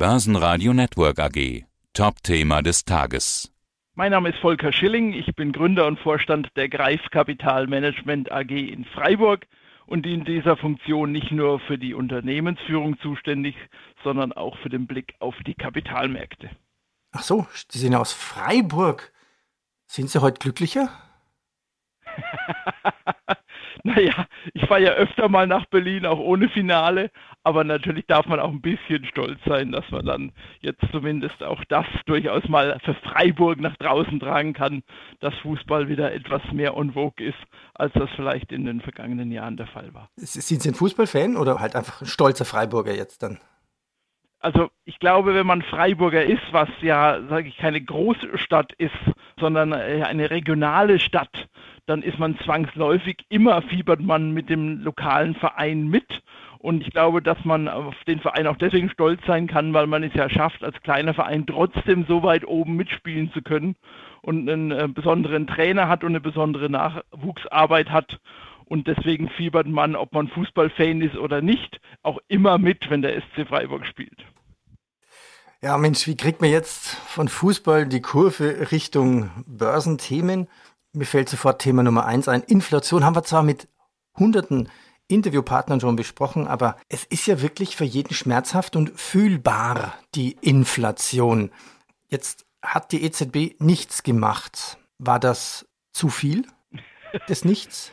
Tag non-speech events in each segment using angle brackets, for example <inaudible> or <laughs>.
Börsenradio Network AG. Top-Thema des Tages. Mein Name ist Volker Schilling. Ich bin Gründer und Vorstand der Greif Kapital Management AG in Freiburg und in dieser Funktion nicht nur für die Unternehmensführung zuständig, sondern auch für den Blick auf die Kapitalmärkte. Ach so, Sie sind aus Freiburg. Sind Sie heute glücklicher? <laughs> naja, ich fahre ja öfter mal nach Berlin, auch ohne Finale, aber natürlich darf man auch ein bisschen stolz sein, dass man dann jetzt zumindest auch das durchaus mal für Freiburg nach draußen tragen kann, dass Fußball wieder etwas mehr en vogue ist, als das vielleicht in den vergangenen Jahren der Fall war. Sind Sie ein Fußballfan oder halt einfach ein stolzer Freiburger jetzt dann? Also ich glaube, wenn man Freiburger ist, was ja, sage ich, keine Großstadt ist, sondern äh, eine regionale Stadt, dann ist man zwangsläufig immer fiebert man mit dem lokalen Verein mit. Und ich glaube, dass man auf den Verein auch deswegen stolz sein kann, weil man es ja schafft, als kleiner Verein trotzdem so weit oben mitspielen zu können und einen äh, besonderen Trainer hat und eine besondere Nachwuchsarbeit hat. Und deswegen fiebert man, ob man Fußballfan ist oder nicht, auch immer mit, wenn der SC Freiburg spielt. Ja, Mensch, wie kriegt man jetzt von Fußball die Kurve Richtung Börsenthemen? Mir fällt sofort Thema Nummer eins ein. Inflation haben wir zwar mit hunderten Interviewpartnern schon besprochen, aber es ist ja wirklich für jeden schmerzhaft und fühlbar, die Inflation. Jetzt hat die EZB nichts gemacht. War das zu viel des Nichts?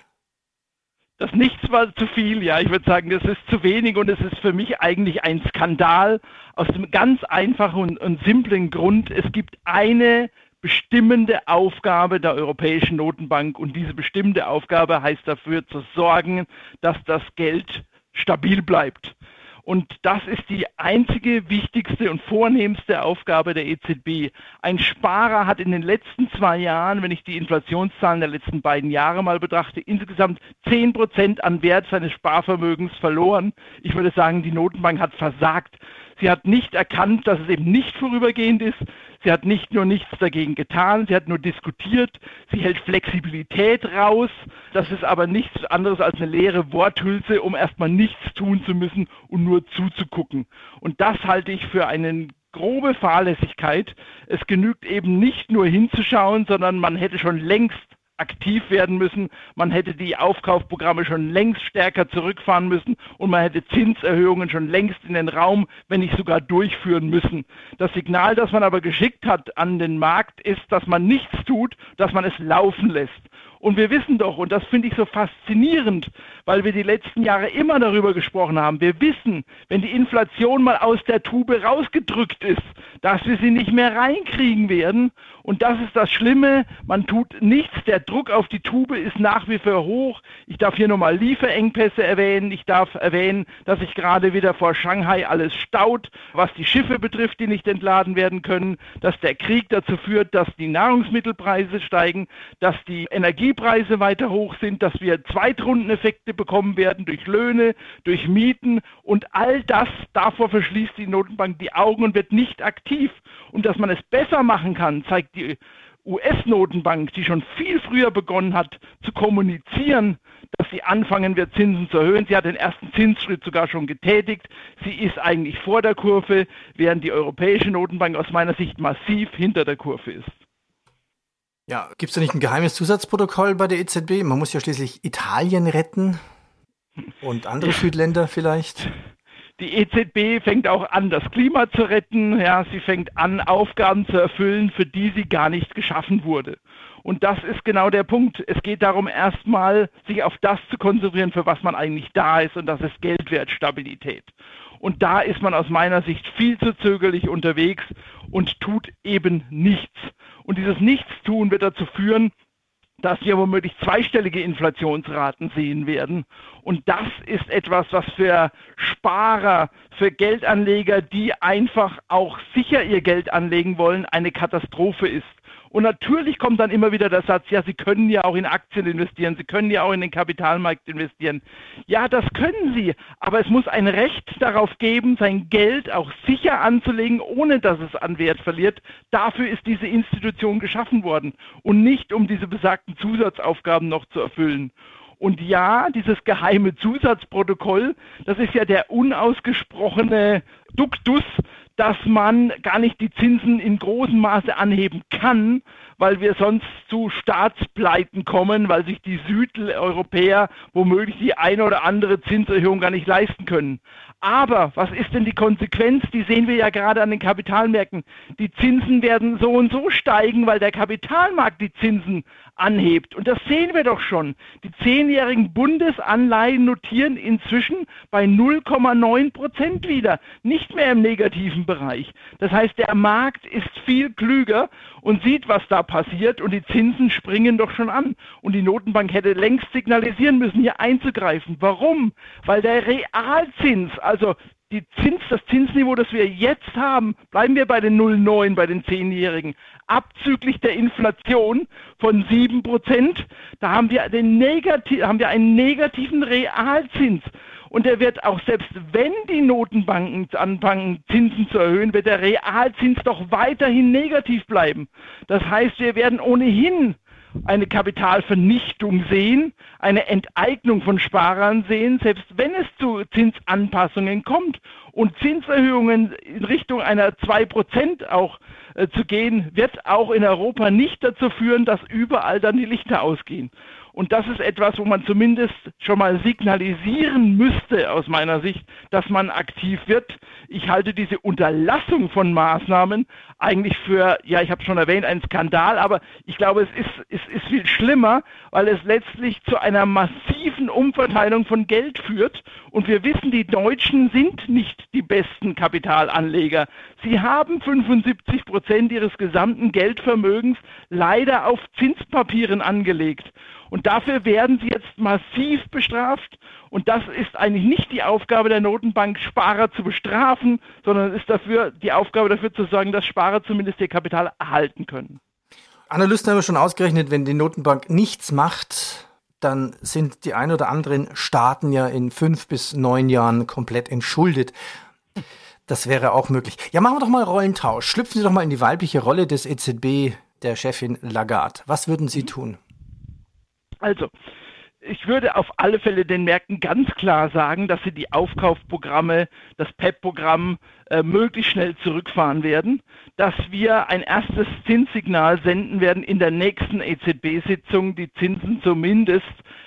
Das Nichts war zu viel, ja. Ich würde sagen, das ist zu wenig und es ist für mich eigentlich ein Skandal aus dem ganz einfachen und, und simplen Grund. Es gibt eine bestimmende Aufgabe der Europäischen Notenbank und diese bestimmende Aufgabe heißt dafür zu sorgen, dass das Geld stabil bleibt. Und das ist die einzige, wichtigste und vornehmste Aufgabe der EZB. Ein Sparer hat in den letzten zwei Jahren, wenn ich die Inflationszahlen der letzten beiden Jahre mal betrachte, insgesamt zehn Prozent an Wert seines Sparvermögens verloren. Ich würde sagen, die Notenbank hat versagt. Sie hat nicht erkannt, dass es eben nicht vorübergehend ist. Sie hat nicht nur nichts dagegen getan, sie hat nur diskutiert. Sie hält Flexibilität raus. Das ist aber nichts anderes als eine leere Worthülse, um erstmal nichts tun zu müssen und nur zuzugucken. Und das halte ich für einen grobe Fahrlässigkeit. Es genügt eben nicht nur hinzuschauen, sondern man hätte schon längst aktiv werden müssen. Man hätte die Aufkaufprogramme schon längst stärker zurückfahren müssen und man hätte Zinserhöhungen schon längst in den Raum, wenn nicht sogar durchführen müssen. Das Signal, das man aber geschickt hat an den Markt, ist, dass man nichts tut, dass man es laufen lässt. Und wir wissen doch, und das finde ich so faszinierend, weil wir die letzten Jahre immer darüber gesprochen haben, wir wissen, wenn die Inflation mal aus der Tube rausgedrückt ist, dass wir sie nicht mehr reinkriegen werden. Und das ist das Schlimme, man tut nichts, der Druck auf die Tube ist nach wie vor hoch. Ich darf hier nochmal Lieferengpässe erwähnen, ich darf erwähnen, dass sich gerade wieder vor Shanghai alles staut, was die Schiffe betrifft, die nicht entladen werden können, dass der Krieg dazu führt, dass die Nahrungsmittelpreise steigen, dass die Energiepreise weiter hoch sind, dass wir Zweitrundeneffekte bekommen werden durch Löhne, durch Mieten und all das, davor verschließt die Notenbank die Augen und wird nicht aktiv. Und dass man es besser machen kann, zeigt die US-Notenbank, die schon viel früher begonnen hat zu kommunizieren, dass sie anfangen wird, Zinsen zu erhöhen. Sie hat den ersten Zinsschritt sogar schon getätigt. Sie ist eigentlich vor der Kurve, während die Europäische Notenbank aus meiner Sicht massiv hinter der Kurve ist. Ja, gibt es da nicht ein geheimes Zusatzprotokoll bei der EZB? Man muss ja schließlich Italien retten und andere Südländer vielleicht. Die EZB fängt auch an, das Klima zu retten. Ja, sie fängt an, Aufgaben zu erfüllen, für die sie gar nicht geschaffen wurde. Und das ist genau der Punkt. Es geht darum, erstmal sich auf das zu konzentrieren, für was man eigentlich da ist, und das ist Geldwertstabilität. Und da ist man aus meiner Sicht viel zu zögerlich unterwegs und tut eben nichts. Und dieses Nichtstun wird dazu führen, dass wir womöglich zweistellige Inflationsraten sehen werden. Und das ist etwas, was für Sparer, für Geldanleger, die einfach auch sicher ihr Geld anlegen wollen, eine Katastrophe ist. Und natürlich kommt dann immer wieder der Satz, ja, Sie können ja auch in Aktien investieren, Sie können ja auch in den Kapitalmarkt investieren. Ja, das können Sie, aber es muss ein Recht darauf geben, sein Geld auch sicher anzulegen, ohne dass es an Wert verliert. Dafür ist diese Institution geschaffen worden und nicht um diese besagten Zusatzaufgaben noch zu erfüllen. Und ja, dieses geheime Zusatzprotokoll, das ist ja der unausgesprochene Duktus, dass man gar nicht die Zinsen in großem Maße anheben kann, weil wir sonst zu Staatspleiten kommen, weil sich die Südeuropäer womöglich die eine oder andere Zinserhöhung gar nicht leisten können. Aber was ist denn die Konsequenz? Die sehen wir ja gerade an den Kapitalmärkten. Die Zinsen werden so und so steigen, weil der Kapitalmarkt die Zinsen anhebt. Und das sehen wir doch schon. Die zehnjährigen Bundesanleihen notieren inzwischen bei 0,9 Prozent wieder, nicht mehr im negativen Bereich. Das heißt, der Markt ist viel klüger und sieht, was da passiert und die Zinsen springen doch schon an. Und die Notenbank hätte längst signalisieren müssen, hier einzugreifen. Warum? Weil der Realzins, also die Zins, das Zinsniveau, das wir jetzt haben, bleiben wir bei den 0,9 bei den Zehnjährigen, abzüglich der Inflation von 7 Prozent, da haben wir, den Negati haben wir einen negativen Realzins. Und der wird auch, selbst wenn die Notenbanken anfangen, Zinsen zu erhöhen, wird der Realzins doch weiterhin negativ bleiben. Das heißt, wir werden ohnehin eine Kapitalvernichtung sehen, eine Enteignung von Sparern sehen, selbst wenn es zu Zinsanpassungen kommt und Zinserhöhungen in Richtung einer 2% auch äh, zu gehen, wird auch in Europa nicht dazu führen, dass überall dann die Lichter ausgehen. Und das ist etwas, wo man zumindest schon mal signalisieren müsste, aus meiner Sicht, dass man aktiv wird. Ich halte diese Unterlassung von Maßnahmen eigentlich für, ja, ich habe schon erwähnt, einen Skandal, aber ich glaube, es ist, es ist viel schlimmer, weil es letztlich zu einer massiven Umverteilung von Geld führt. Und wir wissen, die Deutschen sind nicht die besten Kapitalanleger. Sie haben 75 Prozent ihres gesamten Geldvermögens leider auf Zinspapieren angelegt. Und dafür werden sie jetzt massiv bestraft. Und das ist eigentlich nicht die Aufgabe der Notenbank, Sparer zu bestrafen, sondern es ist dafür die Aufgabe dafür zu sorgen, dass Sparer zumindest ihr Kapital erhalten können. Analysten haben schon ausgerechnet, wenn die Notenbank nichts macht, dann sind die ein oder anderen Staaten ja in fünf bis neun Jahren komplett entschuldet. Das wäre auch möglich. Ja, machen wir doch mal Rollentausch. Schlüpfen Sie doch mal in die weibliche Rolle des EZB, der Chefin Lagarde. Was würden Sie tun? Also, ich würde auf alle Fälle den Märkten ganz klar sagen, dass sie die Aufkaufprogramme, das PEP-Programm äh, möglichst schnell zurückfahren werden, dass wir ein erstes Zinssignal senden werden in der nächsten EZB-Sitzung, die Zinsen zumindest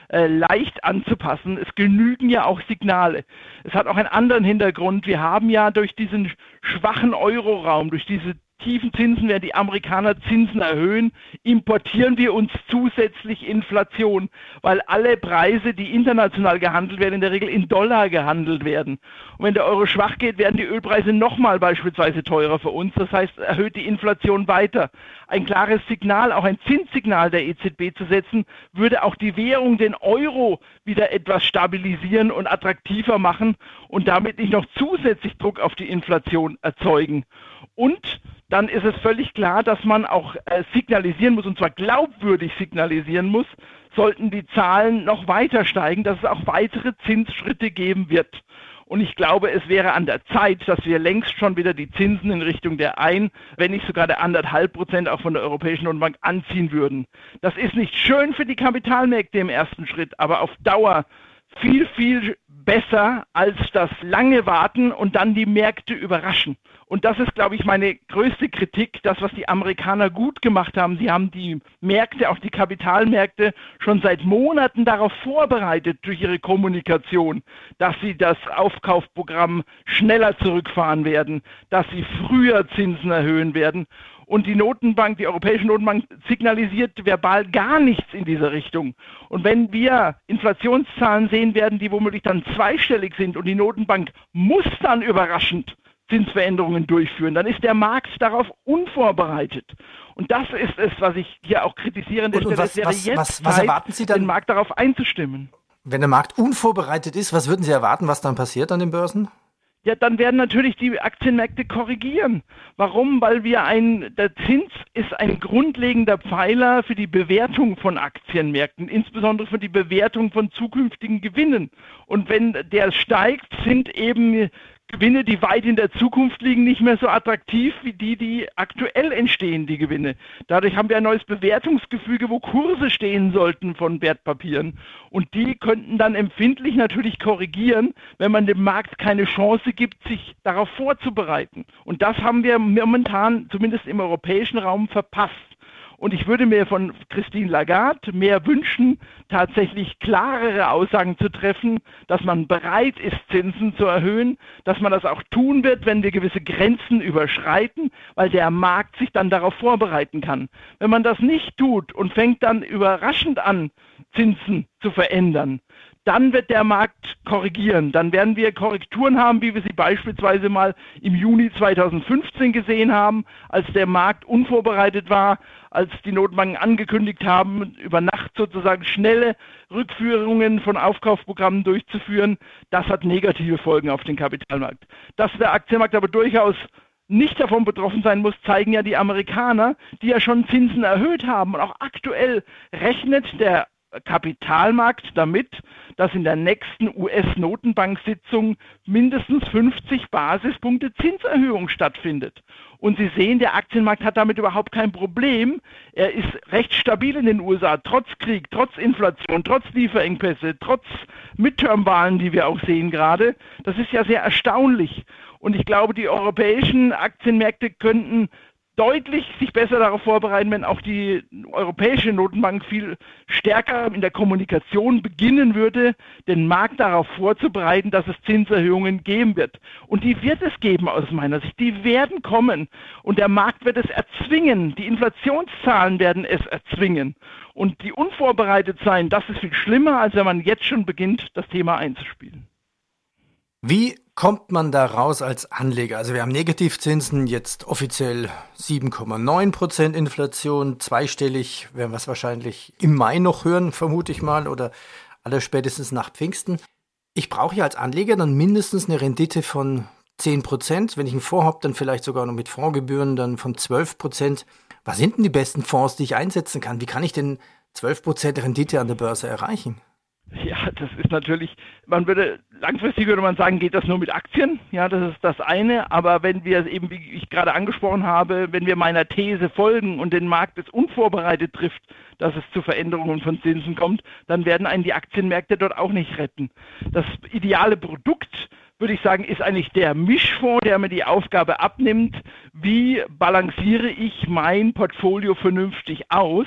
äh, leicht anzupassen. Es genügen ja auch Signale. Es hat auch einen anderen Hintergrund. Wir haben ja durch diesen schwachen Euroraum, durch diese tiefen Zinsen werden die Amerikaner Zinsen erhöhen, importieren wir uns zusätzlich Inflation, weil alle Preise, die international gehandelt werden, in der Regel in Dollar gehandelt werden. Und wenn der Euro schwach geht, werden die Ölpreise nochmal beispielsweise teurer für uns. Das heißt, erhöht die Inflation weiter. Ein klares Signal, auch ein Zinssignal der EZB zu setzen, würde auch die Währung, den Euro, wieder etwas stabilisieren und attraktiver machen und damit nicht noch zusätzlich Druck auf die Inflation erzeugen. Und dann ist es völlig klar, dass man auch äh, signalisieren muss, und zwar glaubwürdig signalisieren muss, sollten die Zahlen noch weiter steigen, dass es auch weitere Zinsschritte geben wird. Und ich glaube, es wäre an der Zeit, dass wir längst schon wieder die Zinsen in Richtung der ein, wenn nicht sogar der anderthalb Prozent auch von der Europäischen Notenbank anziehen würden. Das ist nicht schön für die Kapitalmärkte im ersten Schritt, aber auf Dauer viel, viel besser als das lange Warten und dann die Märkte überraschen. Und das ist, glaube ich, meine größte Kritik, das, was die Amerikaner gut gemacht haben. Sie haben die Märkte, auch die Kapitalmärkte, schon seit Monaten darauf vorbereitet durch ihre Kommunikation, dass sie das Aufkaufprogramm schneller zurückfahren werden, dass sie früher Zinsen erhöhen werden. Und die Notenbank, die Europäische Notenbank signalisiert verbal gar nichts in dieser Richtung. Und wenn wir Inflationszahlen sehen werden, die womöglich dann zweistellig sind und die Notenbank muss dann überraschend Zinsveränderungen durchführen, dann ist der Markt darauf unvorbereitet. Und das ist es, was ich hier auch kritisiere. Und, und was, was, was, was, erwarten Sie dann, den Markt darauf einzustimmen? Wenn der Markt unvorbereitet ist, was würden Sie erwarten, was dann passiert an den Börsen? Ja, dann werden natürlich die Aktienmärkte korrigieren. Warum? Weil wir ein, der Zins ist ein grundlegender Pfeiler für die Bewertung von Aktienmärkten, insbesondere für die Bewertung von zukünftigen Gewinnen. Und wenn der steigt, sind eben Gewinne, die weit in der Zukunft liegen, nicht mehr so attraktiv wie die, die aktuell entstehen, die Gewinne. Dadurch haben wir ein neues Bewertungsgefüge, wo Kurse stehen sollten von Wertpapieren. Und die könnten dann empfindlich natürlich korrigieren, wenn man dem Markt keine Chance gibt, sich darauf vorzubereiten. Und das haben wir momentan, zumindest im europäischen Raum, verpasst. Und ich würde mir von Christine Lagarde mehr wünschen, tatsächlich klarere Aussagen zu treffen, dass man bereit ist, Zinsen zu erhöhen, dass man das auch tun wird, wenn wir gewisse Grenzen überschreiten, weil der Markt sich dann darauf vorbereiten kann. Wenn man das nicht tut und fängt dann überraschend an, Zinsen zu verändern, dann wird der Markt korrigieren. Dann werden wir Korrekturen haben, wie wir sie beispielsweise mal im Juni 2015 gesehen haben, als der Markt unvorbereitet war, als die Notenbanken angekündigt haben, über Nacht sozusagen schnelle Rückführungen von Aufkaufprogrammen durchzuführen. Das hat negative Folgen auf den Kapitalmarkt. Dass der Aktienmarkt aber durchaus nicht davon betroffen sein muss, zeigen ja die Amerikaner, die ja schon Zinsen erhöht haben. Und auch aktuell rechnet der Kapitalmarkt damit, dass in der nächsten US-Notenbank-Sitzung mindestens 50 Basispunkte Zinserhöhung stattfindet. Und Sie sehen, der Aktienmarkt hat damit überhaupt kein Problem. Er ist recht stabil in den USA, trotz Krieg, trotz Inflation, trotz Lieferengpässe, trotz Midterm-Wahlen, die wir auch sehen gerade. Das ist ja sehr erstaunlich. Und ich glaube, die europäischen Aktienmärkte könnten deutlich sich besser darauf vorbereiten, wenn auch die Europäische Notenbank viel stärker in der Kommunikation beginnen würde, den Markt darauf vorzubereiten, dass es Zinserhöhungen geben wird. Und die wird es geben aus meiner Sicht. Die werden kommen. Und der Markt wird es erzwingen. Die Inflationszahlen werden es erzwingen. Und die unvorbereitet sein, das ist viel schlimmer, als wenn man jetzt schon beginnt, das Thema einzuspielen. Wie kommt man da raus als Anleger? Also wir haben Negativzinsen, jetzt offiziell 7,9 Prozent Inflation, zweistellig werden wir es wahrscheinlich im Mai noch hören, vermute ich mal, oder aller spätestens nach Pfingsten. Ich brauche ja als Anleger dann mindestens eine Rendite von 10 Prozent. Wenn ich einen Fonds habe, dann vielleicht sogar noch mit Fondsgebühren dann von 12 Prozent. Was sind denn die besten Fonds, die ich einsetzen kann? Wie kann ich denn 12 Prozent Rendite an der Börse erreichen? <laughs> Ja, das ist natürlich, man würde, langfristig würde man sagen, geht das nur mit Aktien. Ja, das ist das eine. Aber wenn wir eben, wie ich gerade angesprochen habe, wenn wir meiner These folgen und den Markt es unvorbereitet trifft, dass es zu Veränderungen von Zinsen kommt, dann werden einen die Aktienmärkte dort auch nicht retten. Das ideale Produkt, würde ich sagen, ist eigentlich der Mischfonds, der mir die Aufgabe abnimmt, wie balanciere ich mein Portfolio vernünftig aus.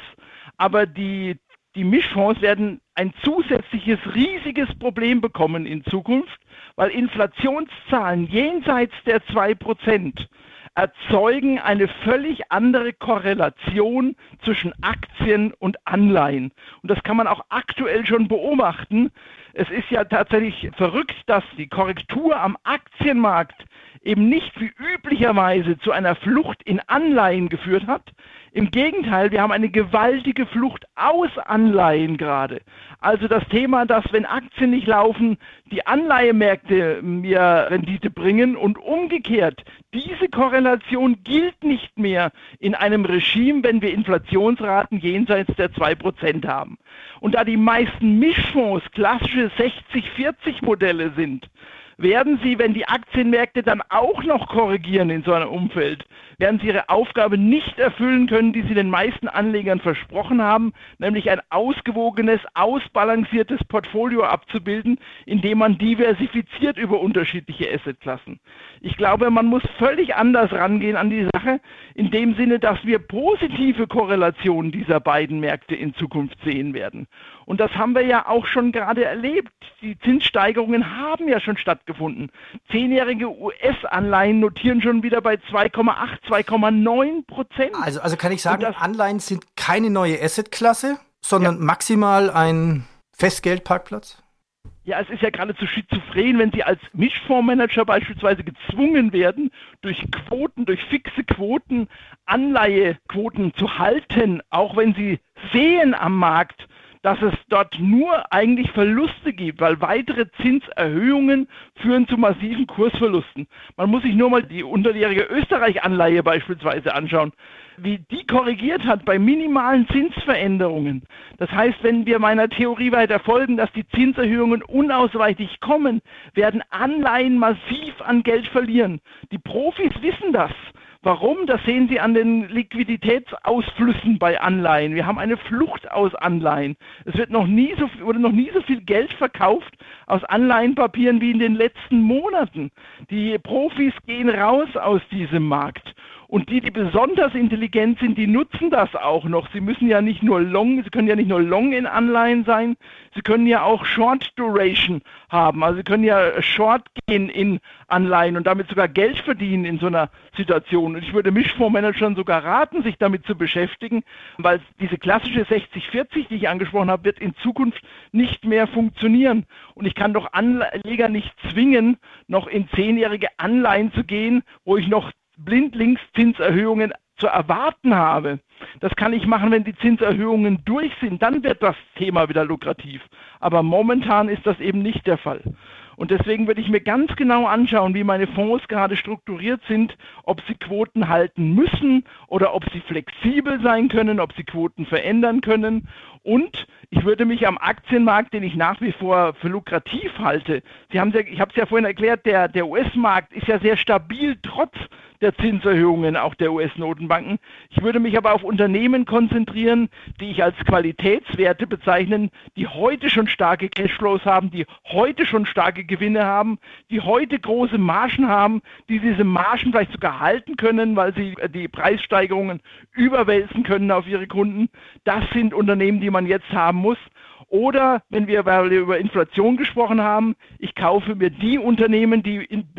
Aber die die Mischfonds werden ein zusätzliches riesiges Problem bekommen in Zukunft, weil Inflationszahlen jenseits der 2% erzeugen eine völlig andere Korrelation zwischen Aktien und Anleihen. Und das kann man auch aktuell schon beobachten. Es ist ja tatsächlich verrückt, dass die Korrektur am Aktienmarkt eben nicht wie üblicherweise zu einer Flucht in Anleihen geführt hat. Im Gegenteil, wir haben eine gewaltige Flucht aus Anleihen gerade. Also das Thema, dass wenn Aktien nicht laufen, die Anleihemärkte mir Rendite bringen und umgekehrt, diese Korrelation gilt nicht mehr in einem Regime, wenn wir Inflationsraten jenseits der 2% haben. Und da die meisten Mischfonds klassische 60-40 Modelle sind, werden sie, wenn die Aktienmärkte dann auch noch korrigieren in so einem Umfeld, werden sie ihre Aufgabe nicht erfüllen können, die sie den meisten Anlegern versprochen haben, nämlich ein ausgewogenes, ausbalanciertes Portfolio abzubilden, indem man diversifiziert über unterschiedliche Assetklassen. Ich glaube, man muss völlig anders rangehen an die Sache, in dem Sinne, dass wir positive Korrelationen dieser beiden Märkte in Zukunft sehen werden. Und das haben wir ja auch schon gerade erlebt. Die Zinssteigerungen haben ja schon stattgefunden. Zehnjährige US-Anleihen notieren schon wieder bei 2,8, 2,9 Prozent. Also, also kann ich sagen, Anleihen sind keine neue Assetklasse, sondern ja. maximal ein Festgeldparkplatz? Ja, es ist ja geradezu schizophren, wenn Sie als Mischfondsmanager beispielsweise gezwungen werden, durch Quoten, durch fixe Quoten, Anleihequoten zu halten, auch wenn Sie sehen am Markt, dass es dort nur eigentlich Verluste gibt, weil weitere Zinserhöhungen führen zu massiven Kursverlusten. Man muss sich nur mal die unterjährige Österreich-Anleihe beispielsweise anschauen, wie die korrigiert hat bei minimalen Zinsveränderungen. Das heißt, wenn wir meiner Theorie weiter folgen, dass die Zinserhöhungen unausweichlich kommen, werden Anleihen massiv an Geld verlieren. Die Profis wissen das. Warum? Das sehen Sie an den Liquiditätsausflüssen bei Anleihen. Wir haben eine Flucht aus Anleihen. Es wird noch nie so, wurde noch nie so viel Geld verkauft aus Anleihenpapieren wie in den letzten Monaten. Die Profis gehen raus aus diesem Markt. Und die, die besonders intelligent sind, die nutzen das auch noch. Sie müssen ja nicht nur long, sie können ja nicht nur long in Anleihen sein, sie können ja auch Short Duration haben. Also sie können ja short gehen in Anleihen und damit sogar Geld verdienen in so einer Situation. Und ich würde Mischfondsmanagern sogar raten, sich damit zu beschäftigen, weil diese klassische 60-40, die ich angesprochen habe, wird in Zukunft nicht mehr funktionieren. Und ich kann doch Anleger nicht zwingen, noch in zehnjährige Anleihen zu gehen, wo ich noch blindlings Zinserhöhungen zu erwarten habe. Das kann ich machen, wenn die Zinserhöhungen durch sind. Dann wird das Thema wieder lukrativ. Aber momentan ist das eben nicht der Fall. Und deswegen würde ich mir ganz genau anschauen, wie meine Fonds gerade strukturiert sind, ob sie Quoten halten müssen oder ob sie flexibel sein können, ob sie Quoten verändern können. Und ich würde mich am Aktienmarkt, den ich nach wie vor für lukrativ halte, Sie haben ja, ich habe es ja vorhin erklärt, der, der US-Markt ist ja sehr stabil trotz der Zinserhöhungen auch der US-Notenbanken. Ich würde mich aber auf Unternehmen konzentrieren, die ich als Qualitätswerte bezeichnen, die heute schon starke Cashflows haben, die heute schon starke Gewinne haben, die heute große Margen haben, die diese Margen vielleicht sogar halten können, weil sie die Preissteigerungen überwälzen können auf ihre Kunden. Das sind Unternehmen, die man jetzt haben muss. Oder wenn wir über Inflation gesprochen haben, ich kaufe mir die Unternehmen, die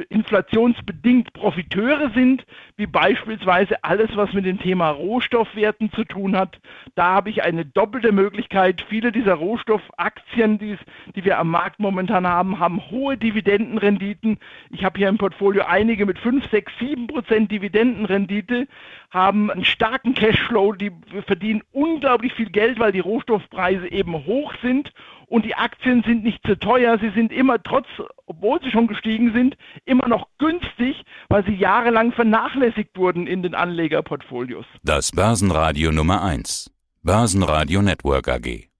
inflationsbedingt Profiteure sind, wie beispielsweise alles, was mit dem Thema Rohstoffwerten zu tun hat. Da habe ich eine doppelte Möglichkeit. Viele dieser Rohstoffaktien, die, wir am Markt momentan haben, haben hohe Dividendenrenditen. Ich habe hier im Portfolio einige mit 5, 6, 7 Prozent Dividendenrendite, haben einen starken Cashflow, die verdienen unglaublich viel Geld, weil die Rohstoffpreise eben hoch sind und die Aktien sind nicht zu teuer. Sie sind immer trotz, obwohl sie schon gestiegen sind, immer noch günstig, weil sie jahrelang vernachlässigt wurden in den Anlegerportfolios. Das Börsenradio Nummer 1. Börsenradio Network AG.